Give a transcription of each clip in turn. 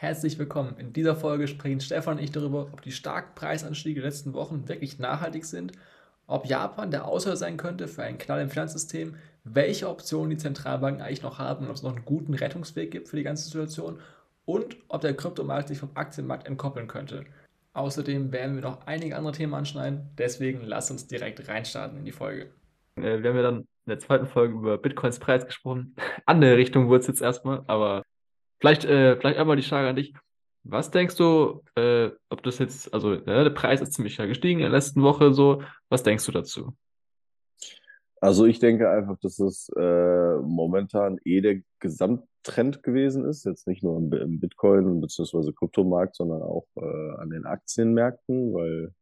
Herzlich willkommen. In dieser Folge sprechen Stefan und ich darüber, ob die starken Preisanstiege der letzten Wochen wirklich nachhaltig sind, ob Japan der Auslöser sein könnte für einen Knall im Finanzsystem, welche Optionen die Zentralbanken eigentlich noch haben und ob es noch einen guten Rettungsweg gibt für die ganze Situation und ob der Kryptomarkt sich vom Aktienmarkt entkoppeln könnte. Außerdem werden wir noch einige andere Themen anschneiden, deswegen lass uns direkt reinstarten in die Folge. Äh, wir haben ja dann in der zweiten Folge über Bitcoins Preis gesprochen. Andere Richtung wurde es jetzt erstmal, aber Vielleicht, äh, vielleicht einmal die Frage an dich. Was denkst du, äh, ob das jetzt, also äh, der Preis ist ziemlich gestiegen in der letzten Woche so. Was denkst du dazu? Also ich denke einfach, dass es äh, momentan eh der Gesamttrend gewesen ist, jetzt nicht nur im, im Bitcoin bzw. Kryptomarkt, sondern auch äh, an den Aktienmärkten, weil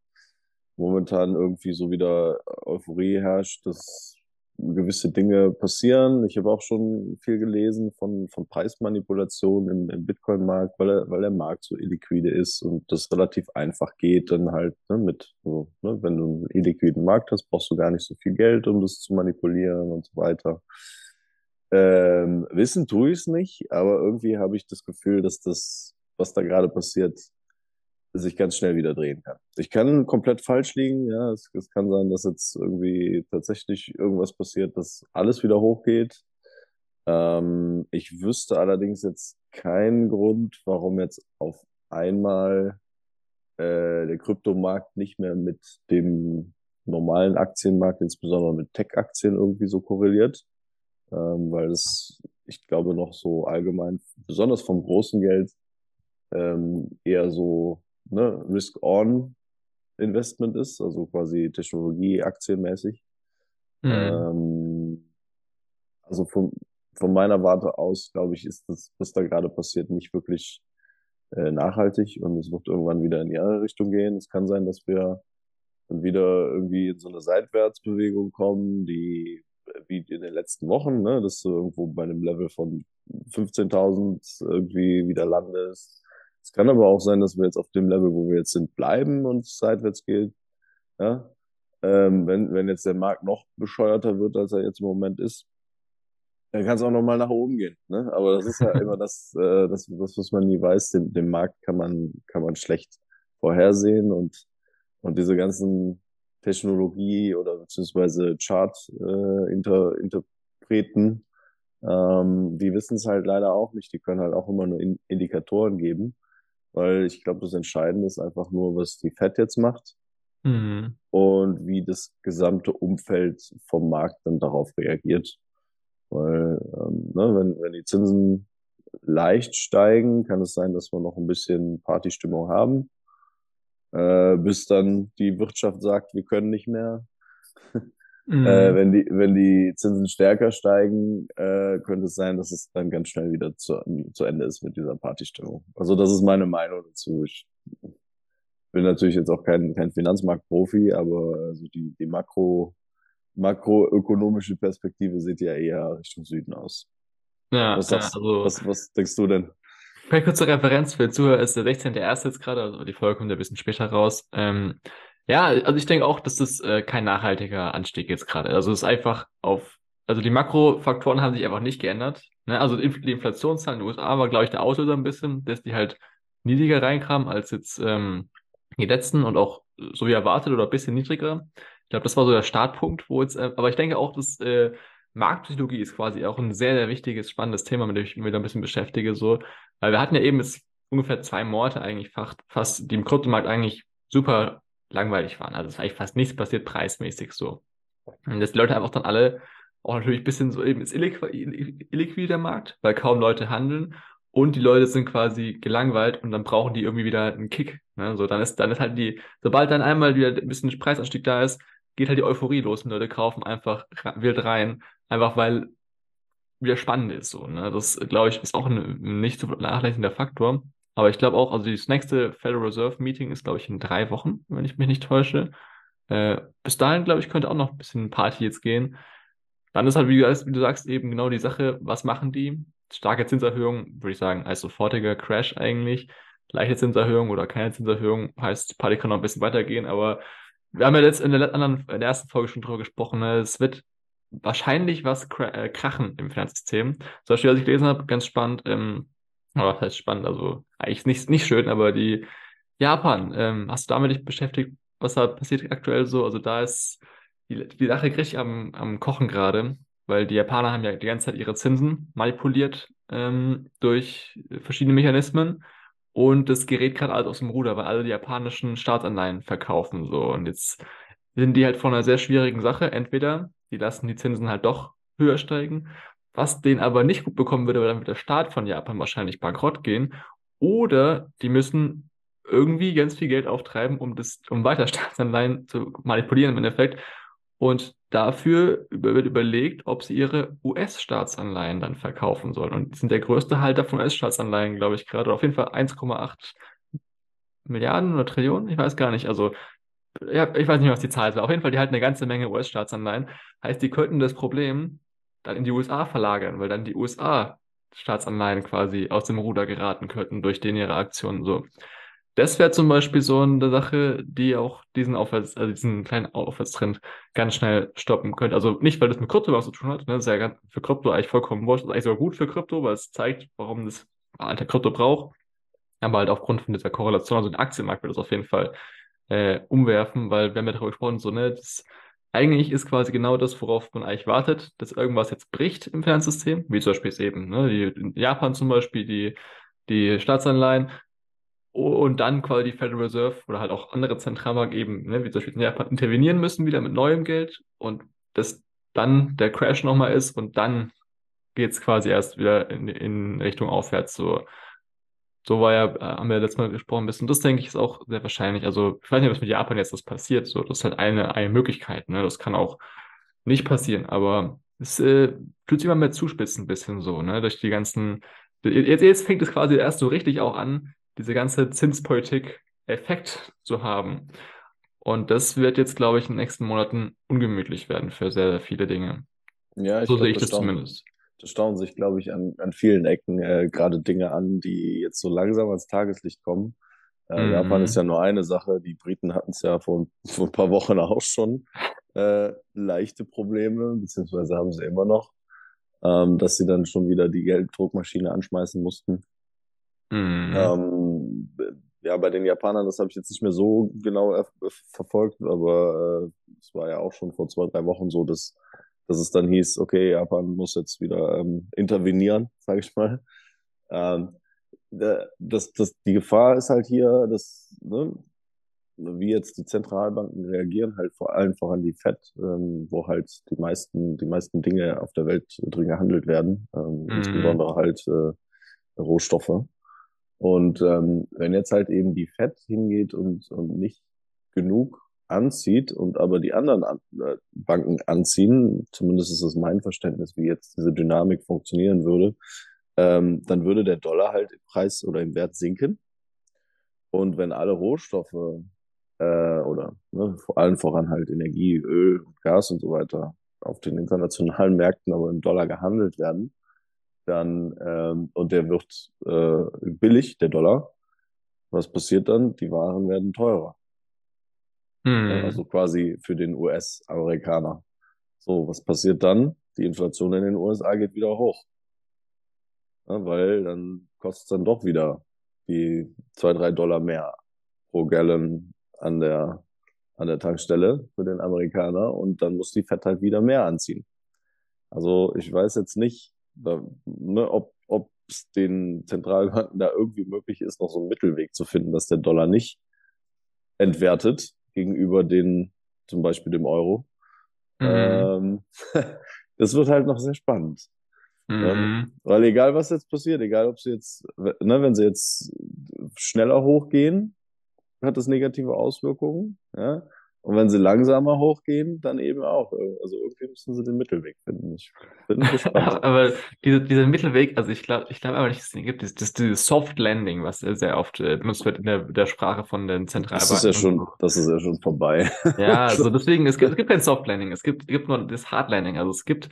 momentan irgendwie so wieder Euphorie herrscht, dass gewisse Dinge passieren. Ich habe auch schon viel gelesen von, von Preismanipulationen im, im Bitcoin-Markt, weil, er, weil der Markt so illiquide ist und das relativ einfach geht, dann halt ne, mit, so, ne, wenn du einen illiquiden Markt hast, brauchst du gar nicht so viel Geld, um das zu manipulieren und so weiter. Ähm, wissen tue ich es nicht, aber irgendwie habe ich das Gefühl, dass das, was da gerade passiert, sich ganz schnell wieder drehen kann. Ich kann komplett falsch liegen, ja. Es, es, kann sein, dass jetzt irgendwie tatsächlich irgendwas passiert, dass alles wieder hochgeht. Ähm, ich wüsste allerdings jetzt keinen Grund, warum jetzt auf einmal äh, der Kryptomarkt nicht mehr mit dem normalen Aktienmarkt, insbesondere mit Tech-Aktien irgendwie so korreliert. Ähm, weil das, ich glaube, noch so allgemein, besonders vom großen Geld, ähm, eher so ne, Risk-On-Investment ist, also quasi Technologie, aktienmäßig. Mhm. Ähm, also von, von meiner Warte aus, glaube ich, ist das, was da gerade passiert, nicht wirklich äh, nachhaltig und es wird irgendwann wieder in die andere Richtung gehen. Es kann sein, dass wir dann wieder irgendwie in so eine Seitwärtsbewegung kommen, die wie in den letzten Wochen, ne, dass du irgendwo bei einem Level von 15.000 irgendwie wieder landest. Es kann aber auch sein, dass wir jetzt auf dem Level, wo wir jetzt sind, bleiben und es seitwärts geht. Ja? Ähm, wenn, wenn jetzt der Markt noch bescheuerter wird, als er jetzt im Moment ist, dann kann es auch nochmal nach oben gehen. Ne? Aber das ist ja immer das, äh, das, das, was man nie weiß. Den, den Markt kann man, kann man schlecht vorhersehen und, und diese ganzen Technologie oder beziehungsweise Chart-Interpreten, äh, ähm, die wissen es halt leider auch nicht. Die können halt auch immer nur in Indikatoren geben weil ich glaube, das Entscheidende ist einfach nur, was die Fed jetzt macht mhm. und wie das gesamte Umfeld vom Markt dann darauf reagiert. Weil, ähm, ne, wenn, wenn die Zinsen leicht steigen, kann es sein, dass wir noch ein bisschen Partystimmung haben, äh, bis dann die Wirtschaft sagt, wir können nicht mehr. Mhm. Äh, wenn, die, wenn die Zinsen stärker steigen, äh, könnte es sein, dass es dann ganz schnell wieder zu, zu Ende ist mit dieser Partystimmung. Also das ist meine Meinung dazu. Ich bin natürlich jetzt auch kein, kein Finanzmarktprofi, aber also die, die Makro, makroökonomische Perspektive sieht ja eher Richtung Süden aus. Ja, was, sagst, ja, also, was, was denkst du denn? Eine kurze Referenz für Zuhörer ist der 16.01. jetzt gerade, also die Folge kommt ein bisschen später raus. Ähm, ja, also ich denke auch, dass das äh, kein nachhaltiger Anstieg jetzt gerade. Also es ist einfach auf, also die Makrofaktoren haben sich einfach nicht geändert. Ne? Also die Inflationszahlen in den USA war, glaube ich, der Auslöser ein bisschen, dass die halt niedriger reinkamen als jetzt ähm, die letzten und auch so wie erwartet oder ein bisschen niedriger. Ich glaube, das war so der Startpunkt, wo jetzt, äh, aber ich denke auch, dass äh, Marktpsychologie ist quasi auch ein sehr, sehr wichtiges, spannendes Thema, mit dem ich mich da ein bisschen beschäftige, so. Weil wir hatten ja eben jetzt ungefähr zwei Monate eigentlich fast, fast die im Kryptomarkt eigentlich super langweilig waren. Also es war eigentlich fast nichts passiert preismäßig so. Und dass die Leute einfach dann alle auch natürlich ein bisschen so eben ist illiquid der Markt, weil kaum Leute handeln und die Leute sind quasi gelangweilt und dann brauchen die irgendwie wieder einen Kick. Ne? So, dann ist, dann ist halt die, sobald dann einmal wieder ein bisschen Preisanstieg da ist, geht halt die Euphorie los und Leute kaufen einfach wild rein, einfach weil wieder spannend ist so. Ne? Das, glaube ich, ist auch ein nicht zu vernachlässigender Faktor. Aber ich glaube auch, also das nächste Federal Reserve Meeting ist, glaube ich, in drei Wochen, wenn ich mich nicht täusche. Äh, bis dahin, glaube ich, könnte auch noch ein bisschen Party jetzt gehen. Dann ist halt, wie du, wie du sagst, eben genau die Sache, was machen die? Starke Zinserhöhung, würde ich sagen, als sofortiger Crash eigentlich. Leichte Zinserhöhung oder keine Zinserhöhung heißt, Party kann noch ein bisschen weitergehen, aber wir haben ja jetzt in der anderen, in der ersten Folge schon drüber gesprochen, ne? es wird wahrscheinlich was äh, krachen im Finanzsystem. Zum Beispiel, was ich gelesen habe, ganz spannend, ähm, Aber das heißt spannend, also eigentlich nicht, nicht schön, aber die Japan, ähm, hast du damit dich beschäftigt, was da passiert aktuell so? Also da ist die, die Sache richtig am, am Kochen gerade, weil die Japaner haben ja die ganze Zeit ihre Zinsen manipuliert ähm, durch verschiedene Mechanismen und das gerät gerade alles aus dem Ruder, weil alle die japanischen Staatsanleihen verkaufen so und jetzt sind die halt vor einer sehr schwierigen Sache. Entweder die lassen die Zinsen halt doch höher steigen, was denen aber nicht gut bekommen würde, weil dann wird der Staat von Japan wahrscheinlich bankrott gehen. Oder die müssen irgendwie ganz viel Geld auftreiben, um das, um weiter Staatsanleihen zu manipulieren im Endeffekt. Und dafür wird überlegt, ob sie ihre US-Staatsanleihen dann verkaufen sollen. Und sind der größte Halter von US-Staatsanleihen, glaube ich, gerade. Auf jeden Fall 1,8 Milliarden oder Trillionen, ich weiß gar nicht. Also, ja, ich weiß nicht was die Zahl ist. Auf jeden Fall, die halten eine ganze Menge US-Staatsanleihen. Heißt, die könnten das Problem dann in die USA verlagern, weil dann die USA Staatsanleihen quasi aus dem Ruder geraten könnten durch den ihre Aktionen so. Das wäre zum Beispiel so eine Sache, die auch diesen Aufwärts, also diesen kleinen Aufwärtstrend ganz schnell stoppen könnte. Also nicht, weil das mit Krypto was zu tun hat, ne? das ist ja für Krypto eigentlich vollkommen wurscht, das ist eigentlich sogar gut für Krypto, weil es zeigt, warum das alte Krypto braucht. Aber halt aufgrund von dieser Korrelation, also den Aktienmarkt wird das auf jeden Fall äh, umwerfen, weil wir haben ja darüber gesprochen, so, ne, das, eigentlich ist quasi genau das, worauf man eigentlich wartet, dass irgendwas jetzt bricht im Finanzsystem, wie zum Beispiel eben, ne, die, in Japan zum Beispiel die, die Staatsanleihen, und dann quasi die Federal Reserve oder halt auch andere Zentralbanken eben, ne, wie zum Beispiel in Japan, intervenieren müssen wieder mit neuem Geld und das dann der Crash nochmal ist und dann geht es quasi erst wieder in, in Richtung aufwärts. So, so war ja, äh, haben wir letztes Mal gesprochen ein bisschen. Das denke ich ist auch sehr wahrscheinlich. Also ich weiß nicht, was mit Japan jetzt das passiert. So, das ist halt eine, eine Möglichkeit. Ne? Das kann auch nicht passieren, aber es äh, tut sich immer mehr zuspitzen ein bisschen so, ne? Durch die ganzen. Jetzt, jetzt fängt es quasi erst so richtig auch an, diese ganze Zinspolitik Effekt zu haben. Und das wird jetzt, glaube ich, in den nächsten Monaten ungemütlich werden für sehr, sehr viele Dinge. Ja, so glaub, sehe ich das, das zumindest. Das staunen sich, glaube ich, an, an vielen Ecken äh, gerade Dinge an, die jetzt so langsam ans Tageslicht kommen. Äh, Mhm. Japan ist ja nur eine Sache. Die Briten hatten es ja vor, vor ein paar Wochen auch schon äh, leichte Probleme, beziehungsweise haben sie immer noch, ähm, dass sie dann schon wieder die Gelddruckmaschine anschmeißen mussten. Mhm. Ähm, ja, bei den Japanern, das habe ich jetzt nicht mehr so genau er- verfolgt, aber äh, es war ja auch schon vor zwei, drei Wochen so, dass, dass es dann hieß, okay, Japan muss jetzt wieder ähm, intervenieren, sage ich mal. Ähm, da- das, das, die Gefahr ist halt hier, dass, ne, wie jetzt die Zentralbanken reagieren, halt vor allem voran die Fed, ähm, wo halt die meisten, die meisten Dinge auf der Welt drin gehandelt werden, ähm, Mhm. insbesondere halt äh, Rohstoffe. Und ähm, wenn jetzt halt eben die Fed hingeht und, und nicht genug anzieht und aber die anderen an, äh, Banken anziehen, zumindest ist das mein Verständnis, wie jetzt diese Dynamik funktionieren würde, ähm, dann würde der Dollar halt im Preis oder im Wert sinken. Und wenn alle Rohstoffe äh, oder ne, vor allem voran halt Energie, Öl, Gas und so weiter auf den internationalen Märkten aber im Dollar gehandelt werden, dann ähm, und der wird äh, billig, der Dollar. Was passiert dann? Die Waren werden teurer. Mhm. Also quasi für den US-Amerikaner. So, was passiert dann? Die Inflation in den USA geht wieder hoch. Ja, weil dann kostet es dann doch wieder die zwei, drei Dollar mehr pro Gallon an der, an der Tankstelle für den Amerikaner und dann muss die Fed halt wieder mehr anziehen. Also ich weiß jetzt nicht, da, ne, ob ob es den Zentralbanken da irgendwie möglich ist, noch so einen Mittelweg zu finden, dass der Dollar nicht entwertet gegenüber den, zum Beispiel dem Euro. Mhm. Ähm, das wird halt noch sehr spannend. Mhm. Weil egal, was jetzt passiert, egal, ob sie jetzt, ne, wenn sie jetzt schneller hochgehen, hat das negative Auswirkungen. Ja? Und wenn sie langsamer hochgehen, dann eben auch. Also irgendwie müssen sie den Mittelweg finden. Ich bin gespannt. Aber diese, dieser Mittelweg, also ich glaube ich glaube aber nicht, dass es den gibt. Das, das, dieses Soft Landing, was sehr, oft äh, benutzt wird in der, der Sprache von den Das Zentralbanken. ist ja schon, das ist ja schon vorbei. Ja, also deswegen, es gibt, es gibt kein Soft Landing, es gibt, es gibt nur das Hard Landing. Also es gibt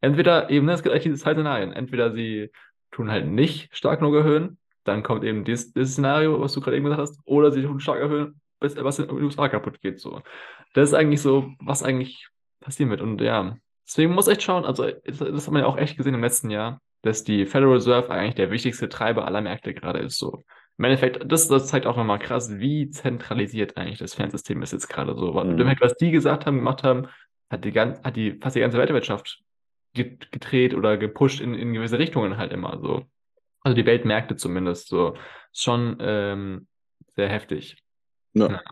entweder eben, ne, es gibt eigentlich diese zwei Szenarien. Entweder sie tun halt nicht stark genug erhöhen, dann kommt eben dieses, dieses Szenario, was du gerade eben gesagt hast, oder sie tun stark erhöhen, was in den USA kaputt geht. So. Das ist eigentlich so, was eigentlich passieren wird. Und ja, deswegen muss echt schauen, also das, das hat man ja auch echt gesehen im letzten Jahr, dass die Federal Reserve eigentlich der wichtigste Treiber aller Märkte gerade ist. So. Im Endeffekt, das, das zeigt auch nochmal krass, wie zentralisiert eigentlich das Fernsystem ist jetzt gerade so. Mhm. Was die gesagt haben, gemacht haben, hat die, ganz, hat die fast die ganze Weltwirtschaft gedreht oder gepusht in, in gewisse Richtungen halt immer so. Also die Weltmärkte zumindest so. Ist schon ähm, sehr heftig. Ja. ja.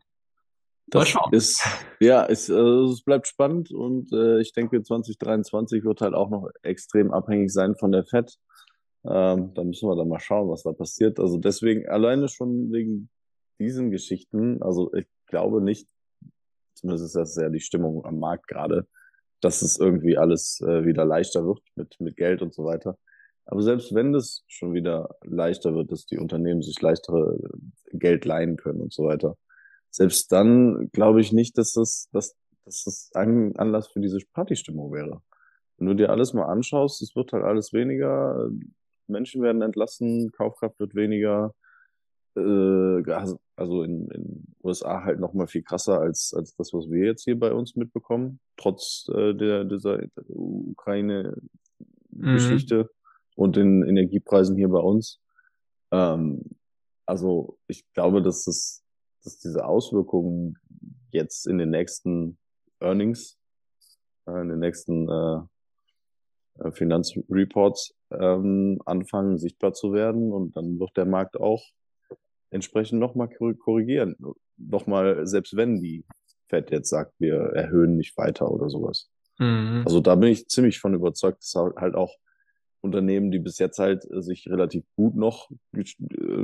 Das ist, ja, ist, also es bleibt spannend und äh, ich denke, 2023 wird halt auch noch extrem abhängig sein von der FED. Ähm, da müssen wir dann mal schauen, was da passiert. Also deswegen, alleine schon wegen diesen Geschichten, also ich glaube nicht, zumindest ist das ja die Stimmung am Markt gerade, dass es irgendwie alles äh, wieder leichter wird mit, mit Geld und so weiter. Aber selbst wenn das schon wieder leichter wird, dass die Unternehmen sich leichtere Geld leihen können und so weiter, selbst dann glaube ich nicht, dass das, dass, dass das ein Anlass für diese Partystimmung wäre. Wenn du dir alles mal anschaust, es wird halt alles weniger, Menschen werden entlassen, Kaufkraft wird weniger, äh, also in den USA halt noch mal viel krasser als, als das, was wir jetzt hier bei uns mitbekommen, trotz äh, der, dieser Ukraine-Geschichte mhm. und den Energiepreisen hier bei uns. Ähm, also ich glaube, dass es, dass diese Auswirkungen jetzt in den nächsten Earnings, äh, in den nächsten äh, äh Finanzreports ähm, anfangen sichtbar zu werden und dann wird der Markt auch entsprechend nochmal korrigieren. Nochmal, selbst wenn die Fed jetzt sagt, wir erhöhen nicht weiter oder sowas. Mhm. Also da bin ich ziemlich von überzeugt, dass halt auch Unternehmen, die bis jetzt halt sich relativ gut noch äh,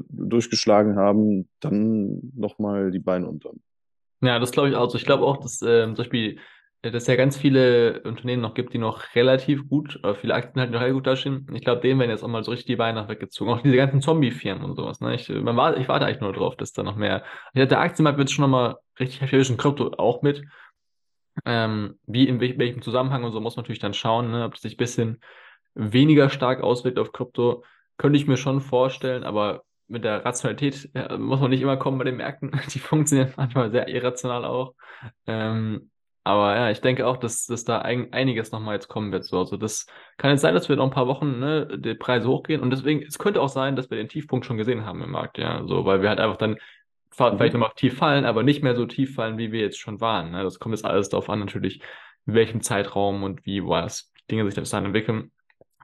durchgeschlagen haben, dann nochmal die Beine unter. Ja, das glaube ich auch. Also ich glaube auch, dass äh, zum Beispiel dass es ja ganz viele Unternehmen noch gibt, die noch relativ gut, oder viele Aktien halt noch relativ gut dastehen. Ich glaube, denen werden jetzt auch mal so richtig die Beine weggezogen. Auch diese ganzen Zombie-Firmen und sowas. Ne? Ich, man war, ich warte eigentlich nur drauf, dass da noch mehr. Ich der Aktienmarkt wird schon nochmal richtig heftig und Krypto auch mit. Ähm, wie in welchem Zusammenhang und so muss man natürlich dann schauen, ne? ob es sich ein bisschen weniger stark auswirkt auf Krypto. Könnte ich mir schon vorstellen, aber mit der Rationalität ja, muss man nicht immer kommen bei den Märkten. Die funktionieren manchmal sehr irrational auch. Ähm, aber ja, ich denke auch, dass, dass da ein, einiges nochmal jetzt kommen wird. So. Also das kann jetzt sein, dass wir noch ein paar Wochen ne, die Preise hochgehen. Und deswegen, es könnte auch sein, dass wir den Tiefpunkt schon gesehen haben im Markt, ja. So, weil wir halt einfach dann mhm. vielleicht nochmal tief fallen, aber nicht mehr so tief fallen, wie wir jetzt schon waren. Ne? Das kommt jetzt alles darauf an, natürlich, in welchem Zeitraum und wie was Dinge sich dann entwickeln.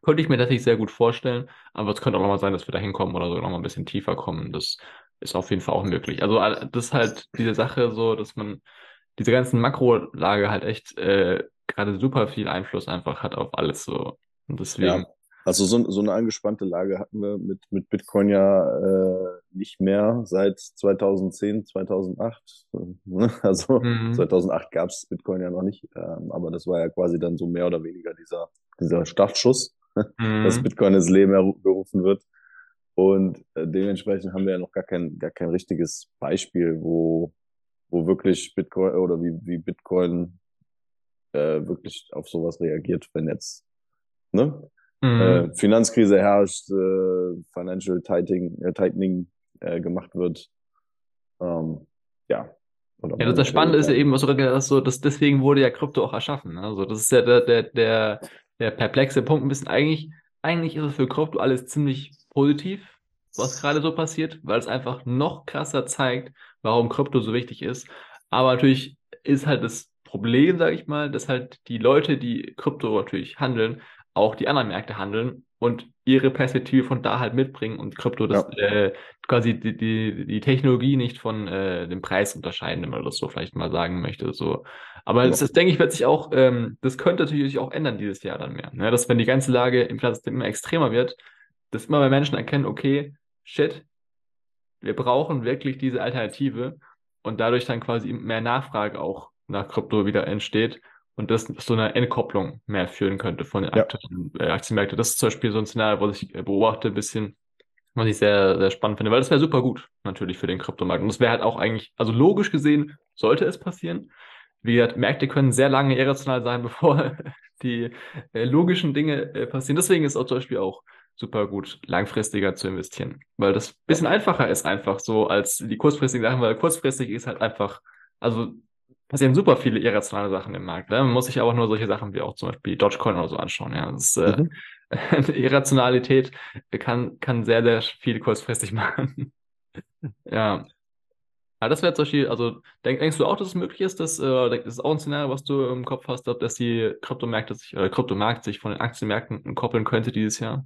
Könnte ich mir tatsächlich sehr gut vorstellen, aber es könnte auch nochmal sein, dass wir da hinkommen oder sogar nochmal ein bisschen tiefer kommen. Das ist auf jeden Fall auch möglich. Also das ist halt diese Sache so, dass man diese ganzen Makrolage halt echt äh, gerade super viel Einfluss einfach hat auf alles so. Und deswegen. Ja. Also so, so eine angespannte Lage hatten wir mit, mit Bitcoin ja äh, nicht mehr seit 2010, 2008. Ne? Also mhm. 2008 gab es Bitcoin ja noch nicht, ähm, aber das war ja quasi dann so mehr oder weniger dieser, dieser Startschuss, mhm. dass Bitcoin ins Leben gerufen wird. Und äh, dementsprechend haben wir ja noch gar kein, gar kein richtiges Beispiel, wo, wo wirklich Bitcoin oder wie, wie Bitcoin äh, wirklich auf sowas reagiert, wenn jetzt ne? Mhm. Äh, Finanzkrise herrscht, äh, Financial Tightening, äh, Tightening äh, gemacht wird. Ähm, ja. Ja, das Spannende ist ja eben, was du gesagt hast, so, dass deswegen wurde ja Krypto auch erschaffen. Also das ist ja der, der, der, der perplexe Punkt ein bisschen. Eigentlich, eigentlich ist es für Krypto alles ziemlich positiv, was gerade so passiert, weil es einfach noch krasser zeigt, warum Krypto so wichtig ist. Aber natürlich ist halt das Problem, sage ich mal, dass halt die Leute, die Krypto natürlich handeln, auch die anderen Märkte handeln und ihre Perspektive von da halt mitbringen und Krypto das ja. äh, quasi die, die, die Technologie nicht von äh, dem Preis unterscheiden, wenn man das so vielleicht mal sagen möchte. So. Aber ja. das, das, denke ich, wird sich auch, ähm, das könnte natürlich auch ändern dieses Jahr dann mehr. Ne? Dass wenn die ganze Lage im Finanzsystem immer extremer wird, dass immer mehr Menschen erkennen, okay, shit, wir brauchen wirklich diese Alternative und dadurch dann quasi mehr Nachfrage auch nach Krypto wieder entsteht und das zu einer Entkopplung mehr führen könnte von den ja. äh, Aktienmärkten. Das ist zum Beispiel so ein Szenario, was ich beobachte ein bisschen, was ich sehr, sehr spannend finde, weil das wäre super gut natürlich für den Kryptomarkt. Und das wäre halt auch eigentlich, also logisch gesehen, sollte es passieren. Wie gesagt, Märkte können sehr lange irrational sein, bevor die äh, logischen Dinge äh, passieren. Deswegen ist auch zum Beispiel auch super gut, langfristiger zu investieren. Weil das bisschen einfacher ist einfach so als die kurzfristigen Sachen, weil kurzfristig ist halt einfach, also passieren super viele irrationale Sachen im Markt. Ne? Man muss sich aber nur solche Sachen wie auch zum Beispiel Dogecoin oder so anschauen. Ja, das ist, äh, mhm. Irrationalität kann, kann sehr, sehr viel kurzfristig machen. ja. Ja, das wäre zum Beispiel, also denk, denkst du auch, dass es möglich ist, dass äh, das ist auch ein Szenario, was du im Kopf hast, dass die Kryptomärkte sich, oder Kryptomarkt sich von den Aktienmärkten koppeln könnte dieses Jahr?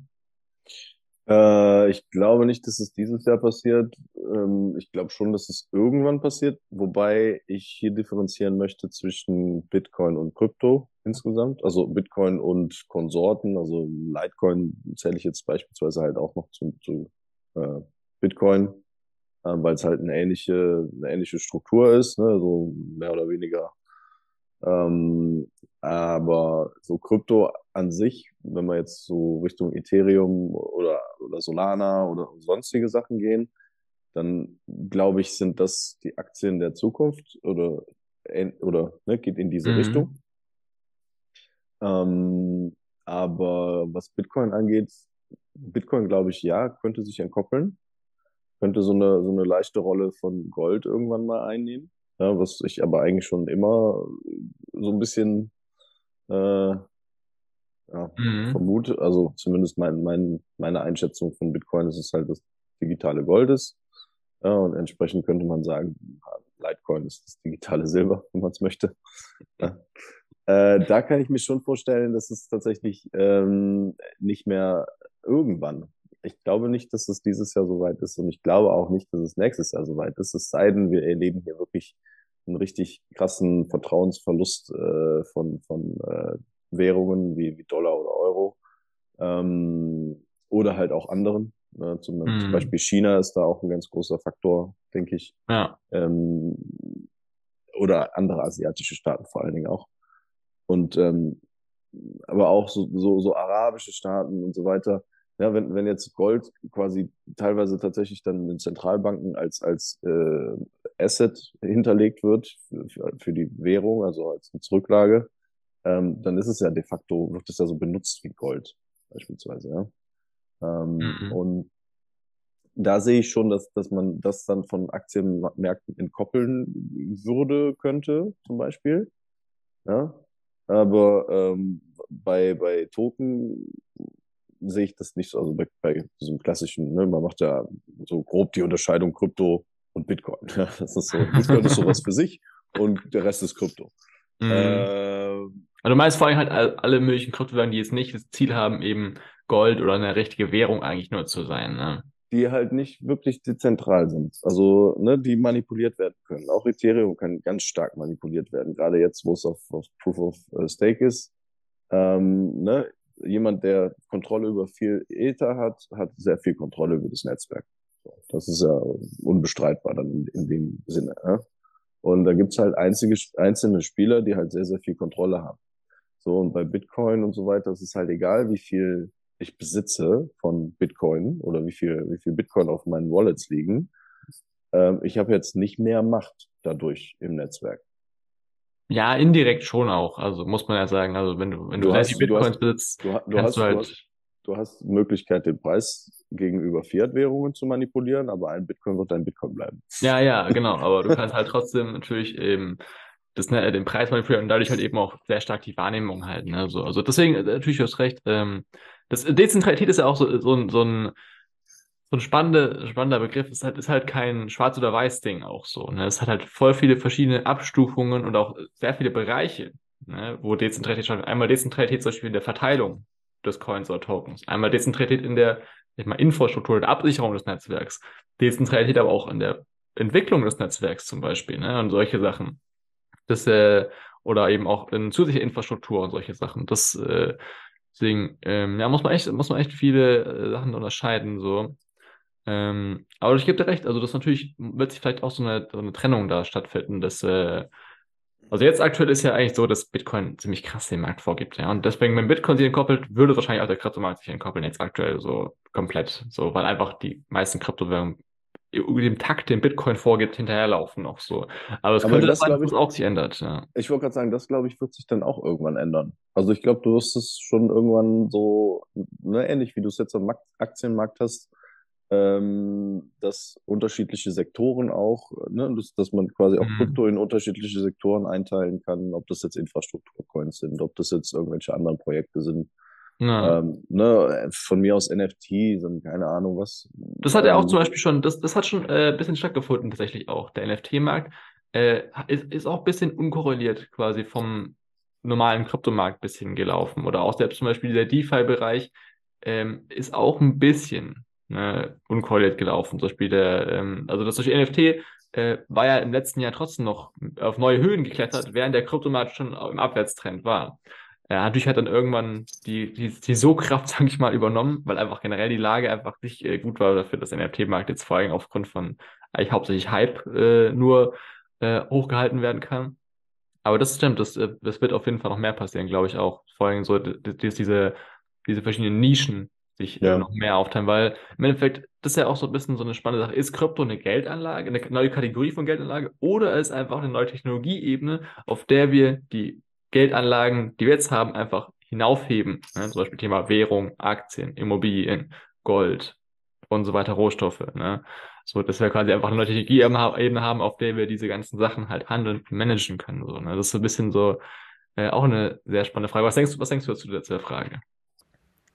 Äh, ich glaube nicht, dass es dieses Jahr passiert. Ähm, ich glaube schon, dass es irgendwann passiert, wobei ich hier differenzieren möchte zwischen Bitcoin und Krypto insgesamt. Also Bitcoin und Konsorten, also Litecoin zähle ich jetzt beispielsweise halt auch noch zu, zu äh, Bitcoin, äh, weil es halt eine ähnliche, eine ähnliche Struktur ist, ne? so mehr oder weniger ähm, aber so Krypto an sich, wenn wir jetzt so Richtung Ethereum oder, oder Solana oder sonstige Sachen gehen, dann glaube ich, sind das die Aktien der Zukunft oder, oder ne, geht in diese mhm. Richtung. Ähm, aber was Bitcoin angeht, Bitcoin glaube ich, ja, könnte sich entkoppeln, könnte so eine, so eine leichte Rolle von Gold irgendwann mal einnehmen. Ja, was ich aber eigentlich schon immer so ein bisschen äh, ja, mhm. vermute, also zumindest mein, mein, meine Einschätzung von Bitcoin ist es halt das digitale Gold ist. Ja, und entsprechend könnte man sagen, Litecoin ist das digitale Silber, wenn man es möchte. Ja. Äh, da kann ich mir schon vorstellen, dass es tatsächlich ähm, nicht mehr irgendwann. Ich glaube nicht, dass es dieses Jahr soweit ist und ich glaube auch nicht, dass es nächstes Jahr soweit ist. Es sei denn, wir erleben hier wirklich einen richtig krassen Vertrauensverlust äh, von, von äh, Währungen wie, wie Dollar oder Euro ähm, oder halt auch anderen. Ne? Zum, mm. zum, Beispiel China ist da auch ein ganz großer Faktor, denke ich. Ja. Ähm, oder andere asiatische Staaten vor allen Dingen auch. Und ähm, aber auch so, so, so arabische Staaten und so weiter. Ja, wenn, wenn jetzt Gold quasi teilweise tatsächlich dann in Zentralbanken als, als äh, Asset hinterlegt wird für, für die Währung, also als eine Zurücklage, ähm, dann ist es ja de facto, wird es ja so benutzt wie Gold, beispielsweise, ja. Ähm, mhm. Und da sehe ich schon, dass, dass man das dann von Aktienmärkten entkoppeln würde, könnte, zum Beispiel. Ja. Aber ähm, bei, bei Token sehe ich das nicht so. Also bei, bei diesem klassischen, ne, man macht ja so grob die Unterscheidung Krypto und Bitcoin. das ist so, Bitcoin ist sowas für sich und der Rest ist Krypto. Mhm. Äh, also du meinst vor allem halt alle möglichen Kryptowährungen, die jetzt nicht das Ziel haben, eben Gold oder eine richtige Währung eigentlich nur zu sein, ne? Die halt nicht wirklich dezentral sind. Also, ne, die manipuliert werden können. Auch Ethereum kann ganz stark manipuliert werden. Gerade jetzt, wo es auf, auf Proof of äh, Stake ist. Ähm, ne, jemand, der Kontrolle über viel Ether hat, hat sehr viel Kontrolle über das Netzwerk. Das ist ja unbestreitbar dann in, in dem Sinne. Ja? Und da gibt's halt einzige, einzelne Spieler, die halt sehr, sehr viel Kontrolle haben. So, und bei Bitcoin und so weiter, es ist halt egal, wie viel ich besitze von Bitcoin oder wie viel, wie viel Bitcoin auf meinen Wallets liegen. Ähm, ich habe jetzt nicht mehr Macht dadurch im Netzwerk. Ja, indirekt schon auch. Also muss man ja sagen, also wenn du, wenn du, du hast, Bitcoins du besitzt, du, du hast, du halt. Du hast, du hast Möglichkeit, den Preis gegenüber Fiat-Währungen zu manipulieren, aber ein Bitcoin wird ein Bitcoin bleiben. Ja, ja, genau. Aber du kannst halt trotzdem natürlich eben das, ne, den Preis manipulieren und dadurch halt eben auch sehr stark die Wahrnehmung halten. Ne? So, also deswegen, äh, natürlich hast du recht. Ähm, das Dezentralität ist ja auch so, so, so ein so ein spannender, spannender Begriff. Es ist halt, ist halt kein Schwarz- oder Weiß-Ding auch so. Ne? Es hat halt voll viele verschiedene Abstufungen und auch sehr viele Bereiche, ne? wo Dezentralität schon, einmal Dezentralität zum Beispiel in der Verteilung des Coins oder Tokens, einmal Dezentralität in der ich mal, Infrastruktur der Absicherung des Netzwerks, Dezentralität aber auch in der Entwicklung des Netzwerks zum Beispiel, ne? und solche Sachen. Das, äh, oder eben auch in zusätzlicher Infrastruktur und solche Sachen. Das, äh, deswegen, ähm, ja, muss man echt, muss man echt viele äh, Sachen unterscheiden, so. Ähm, aber ich gebe dir recht, also das natürlich wird sich vielleicht auch so eine, so eine Trennung da stattfinden, dass äh, also jetzt aktuell ist ja eigentlich so, dass Bitcoin ziemlich krass den Markt vorgibt, ja. Und deswegen, wenn Bitcoin sich entkoppelt, würde wahrscheinlich auch der Kryptomarkt sich entkoppeln, jetzt aktuell so komplett. So, weil einfach die meisten Kryptowährungen über dem Takt, den Bitcoin vorgibt, hinterherlaufen noch so. Aber es könnte das, sein, dass es auch sich ändert, ja. Ich wollte gerade sagen, das glaube ich, wird sich dann auch irgendwann ändern. Also ich glaube, du wirst es schon irgendwann so, ne, ähnlich wie du es jetzt am Aktienmarkt hast, ähm, dass unterschiedliche Sektoren auch, ne, dass, dass man quasi auch Mhm. Krypto in unterschiedliche Sektoren einteilen kann, ob das jetzt Infrastrukturcoins sind, ob das jetzt irgendwelche anderen Projekte sind. Ja. Ähm, ne, von mir aus NFT sind keine Ahnung was. Das hat ja auch Ähm, zum Beispiel schon, das, das hat schon äh, ein bisschen stattgefunden, tatsächlich auch. Der NFT-Markt äh, ist, ist auch ein bisschen unkorreliert quasi vom normalen Kryptomarkt bisschen gelaufen. Oder auch selbst zum Beispiel der DeFi-Bereich ähm, ist auch ein bisschen ne, unkorreliert gelaufen. Zum Beispiel der, ähm, also das Beispiel NFT äh, war ja im letzten Jahr trotzdem noch auf neue Höhen geklettert, während der Kryptomarkt schon im Abwärtstrend war. Äh, natürlich hat dann irgendwann die, die, die So-Kraft, sag ich mal, übernommen, weil einfach generell die Lage einfach nicht äh, gut war dafür, dass der NFT-Markt jetzt vor allem aufgrund von eigentlich hauptsächlich Hype äh, nur äh, hochgehalten werden kann. Aber das stimmt, das, äh, das wird auf jeden Fall noch mehr passieren, glaube ich auch. Vor allem so, dass diese, diese verschiedenen Nischen sich Ja. noch mehr aufteilen, weil im Endeffekt, das ist ja auch so ein bisschen so eine spannende Sache. Ist Krypto eine Geldanlage, eine neue Kategorie von Geldanlage oder ist einfach eine neue Technologieebene, auf der wir die Geldanlagen, die wir jetzt haben, einfach hinaufheben? Ne? Zum Beispiel Thema Währung, Aktien, Immobilien, Gold und so weiter, Rohstoffe. Ne? So, dass wir quasi einfach eine neue Technologieebene ha- Ebene haben, auf der wir diese ganzen Sachen halt handeln und managen können. So, ne? Das ist so ein bisschen so äh, auch eine sehr spannende Frage. Was denkst du, was denkst du dazu zu der Frage?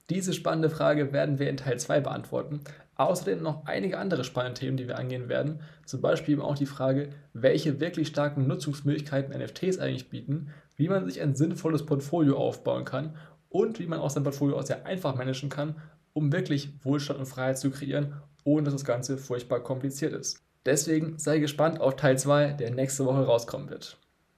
Diese spannende Frage werden wir in Teil 2 beantworten. Außerdem noch einige andere spannende Themen, die wir angehen werden. Zum Beispiel eben auch die Frage, welche wirklich starken Nutzungsmöglichkeiten NFTs eigentlich bieten, wie man sich ein sinnvolles Portfolio aufbauen kann und wie man auch sein Portfolio auch sehr einfach managen kann, um wirklich Wohlstand und Freiheit zu kreieren, ohne dass das Ganze furchtbar kompliziert ist. Deswegen sei gespannt auf Teil 2, der nächste Woche rauskommen wird.